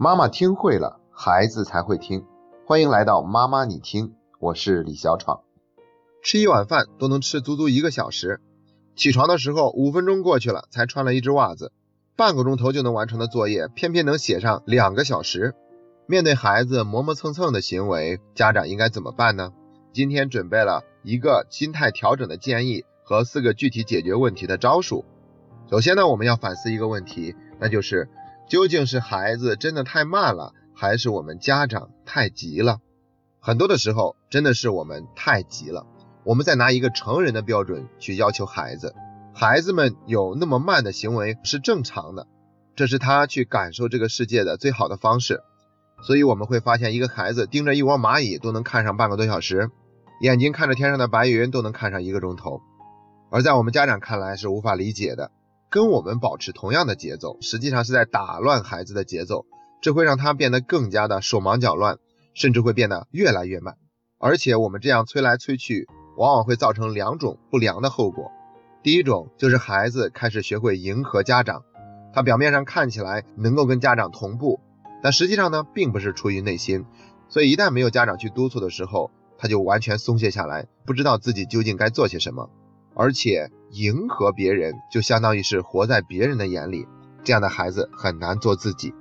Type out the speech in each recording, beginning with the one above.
妈妈听会了，孩子才会听。欢迎来到妈妈你听，我是李小闯。吃一碗饭都能吃足足一个小时，起床的时候五分钟过去了才穿了一只袜子，半个钟头就能完成的作业，偏偏能写上两个小时。面对孩子磨磨蹭蹭的行为，家长应该怎么办呢？今天准备了一个心态调整的建议和四个具体解决问题的招数。首先呢，我们要反思一个问题，那就是究竟是孩子真的太慢了，还是我们家长太急了？很多的时候，真的是我们太急了。我们在拿一个成人的标准去要求孩子，孩子们有那么慢的行为是正常的，这是他去感受这个世界的最好的方式。所以我们会发现，一个孩子盯着一窝蚂蚁都能看上半个多小时，眼睛看着天上的白云都能看上一个钟头，而在我们家长看来是无法理解的。跟我们保持同样的节奏，实际上是在打乱孩子的节奏，这会让他变得更加的手忙脚乱，甚至会变得越来越慢。而且我们这样催来催去，往往会造成两种不良的后果。第一种就是孩子开始学会迎合家长，他表面上看起来能够跟家长同步，但实际上呢，并不是出于内心。所以一旦没有家长去督促的时候，他就完全松懈下来，不知道自己究竟该做些什么。而且迎合别人，就相当于是活在别人的眼里，这样的孩子很难做自己。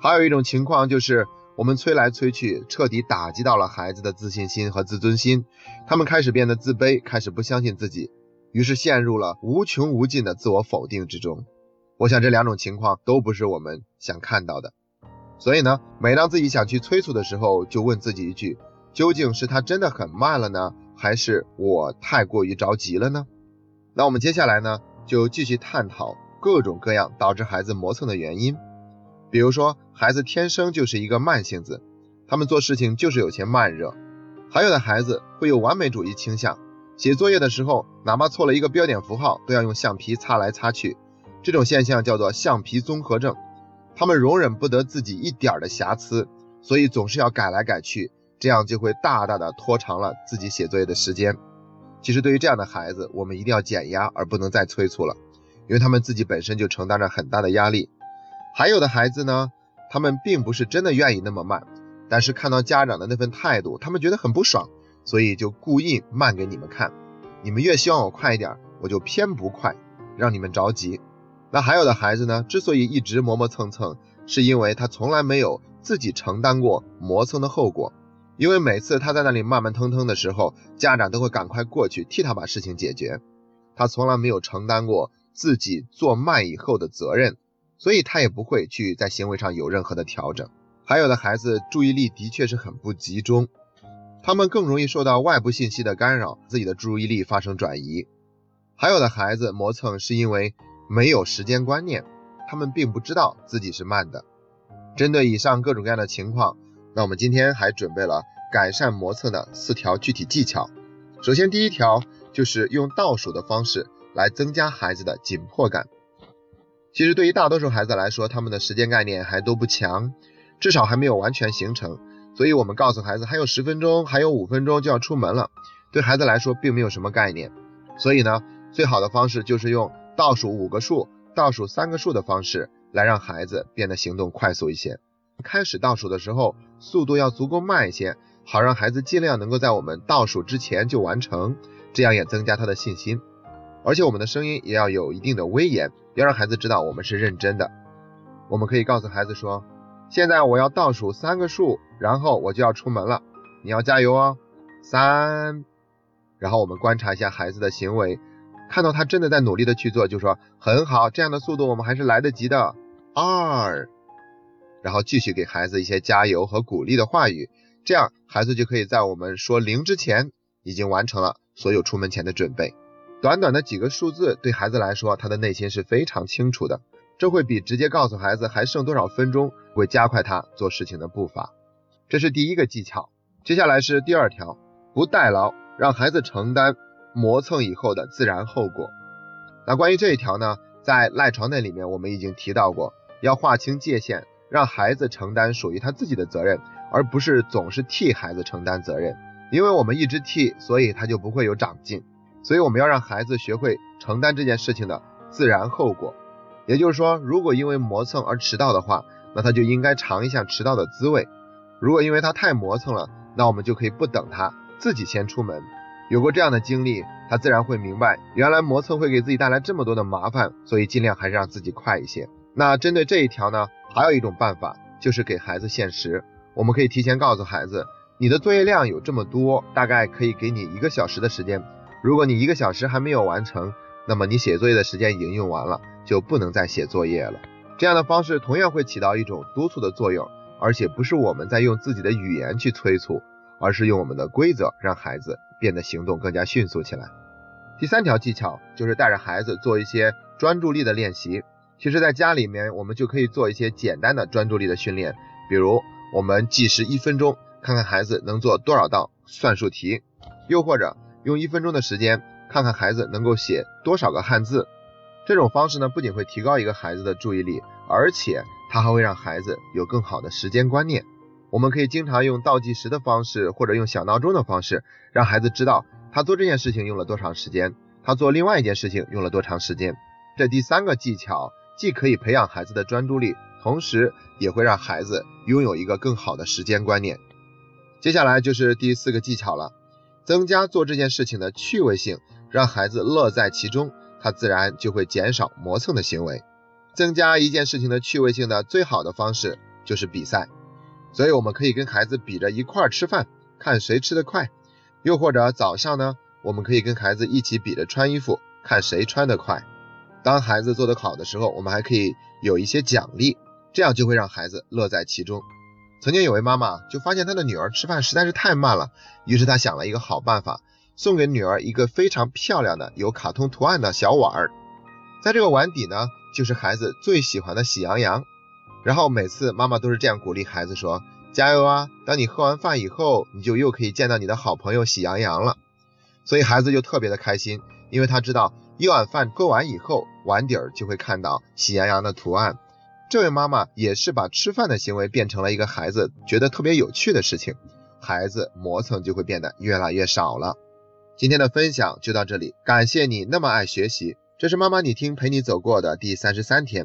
还有一种情况就是，我们催来催去，彻底打击到了孩子的自信心和自尊心，他们开始变得自卑，开始不相信自己，于是陷入了无穷无尽的自我否定之中。我想这两种情况都不是我们想看到的。所以呢，每当自己想去催促的时候，就问自己一句：究竟是他真的很慢了呢，还是我太过于着急了呢？那我们接下来呢，就继续探讨各种各样导致孩子磨蹭的原因。比如说，孩子天生就是一个慢性子，他们做事情就是有些慢热。还有的孩子会有完美主义倾向，写作业的时候，哪怕错了一个标点符号，都要用橡皮擦来擦去。这种现象叫做橡皮综合症。他们容忍不得自己一点的瑕疵，所以总是要改来改去，这样就会大大的拖长了自己写作业的时间。其实对于这样的孩子，我们一定要减压，而不能再催促了，因为他们自己本身就承担着很大的压力。还有的孩子呢，他们并不是真的愿意那么慢，但是看到家长的那份态度，他们觉得很不爽，所以就故意慢给你们看。你们越希望我快一点，我就偏不快，让你们着急。那还有的孩子呢，之所以一直磨磨蹭蹭，是因为他从来没有自己承担过磨蹭的后果。因为每次他在那里慢慢腾腾的时候，家长都会赶快过去替他把事情解决。他从来没有承担过自己做慢以后的责任，所以他也不会去在行为上有任何的调整。还有的孩子注意力的确是很不集中，他们更容易受到外部信息的干扰，自己的注意力发生转移。还有的孩子磨蹭是因为没有时间观念，他们并不知道自己是慢的。针对以上各种各样的情况。那我们今天还准备了改善磨蹭的四条具体技巧。首先，第一条就是用倒数的方式来增加孩子的紧迫感。其实对于大多数孩子来说，他们的时间概念还都不强，至少还没有完全形成。所以我们告诉孩子还有十分钟，还有五分钟就要出门了，对孩子来说并没有什么概念。所以呢，最好的方式就是用倒数五个数、倒数三个数的方式来让孩子变得行动快速一些。开始倒数的时候，速度要足够慢一些，好让孩子尽量能够在我们倒数之前就完成，这样也增加他的信心。而且我们的声音也要有一定的威严，要让孩子知道我们是认真的。我们可以告诉孩子说：“现在我要倒数三个数，然后我就要出门了，你要加油哦。”三，然后我们观察一下孩子的行为，看到他真的在努力的去做，就说很好，这样的速度我们还是来得及的。二。然后继续给孩子一些加油和鼓励的话语，这样孩子就可以在我们说零之前，已经完成了所有出门前的准备。短短的几个数字对孩子来说，他的内心是非常清楚的，这会比直接告诉孩子还剩多少分钟，会加快他做事情的步伐。这是第一个技巧。接下来是第二条，不代劳，让孩子承担磨蹭以后的自然后果。那关于这一条呢，在赖床那里面我们已经提到过，要划清界限。让孩子承担属于他自己的责任，而不是总是替孩子承担责任。因为我们一直替，所以他就不会有长进。所以我们要让孩子学会承担这件事情的自然后果。也就是说，如果因为磨蹭而迟到的话，那他就应该尝一下迟到的滋味。如果因为他太磨蹭了，那我们就可以不等他，自己先出门。有过这样的经历，他自然会明白，原来磨蹭会给自己带来这么多的麻烦，所以尽量还是让自己快一些。那针对这一条呢，还有一种办法，就是给孩子限时。我们可以提前告诉孩子，你的作业量有这么多，大概可以给你一个小时的时间。如果你一个小时还没有完成，那么你写作业的时间已经用完了，就不能再写作业了。这样的方式同样会起到一种督促的作用，而且不是我们在用自己的语言去催促，而是用我们的规则让孩子变得行动更加迅速起来。第三条技巧就是带着孩子做一些专注力的练习。其实，在家里面我们就可以做一些简单的专注力的训练，比如我们计时一分钟，看看孩子能做多少道算术题，又或者用一分钟的时间，看看孩子能够写多少个汉字。这种方式呢，不仅会提高一个孩子的注意力，而且它还会让孩子有更好的时间观念。我们可以经常用倒计时的方式，或者用小闹钟的方式，让孩子知道他做这件事情用了多长时间，他做另外一件事情用了多长时间。这第三个技巧既可以培养孩子的专注力，同时也会让孩子拥有一个更好的时间观念。接下来就是第四个技巧了，增加做这件事情的趣味性，让孩子乐在其中。他自然就会减少磨蹭的行为，增加一件事情的趣味性的最好的方式就是比赛，所以我们可以跟孩子比着一块吃饭，看谁吃得快；又或者早上呢，我们可以跟孩子一起比着穿衣服，看谁穿得快。当孩子做得好的时候，我们还可以有一些奖励，这样就会让孩子乐在其中。曾经有位妈妈就发现她的女儿吃饭实在是太慢了，于是她想了一个好办法。送给女儿一个非常漂亮的有卡通图案的小碗儿，在这个碗底呢，就是孩子最喜欢的喜羊羊。然后每次妈妈都是这样鼓励孩子说：“加油啊！当你喝完饭以后，你就又可以见到你的好朋友喜羊羊了。”所以孩子就特别的开心，因为他知道一碗饭喝完以后，碗底儿就会看到喜羊羊的图案。这位妈妈也是把吃饭的行为变成了一个孩子觉得特别有趣的事情，孩子磨蹭就会变得越来越少了。今天的分享就到这里，感谢你那么爱学习。这是妈妈你听陪你走过的第三十三天。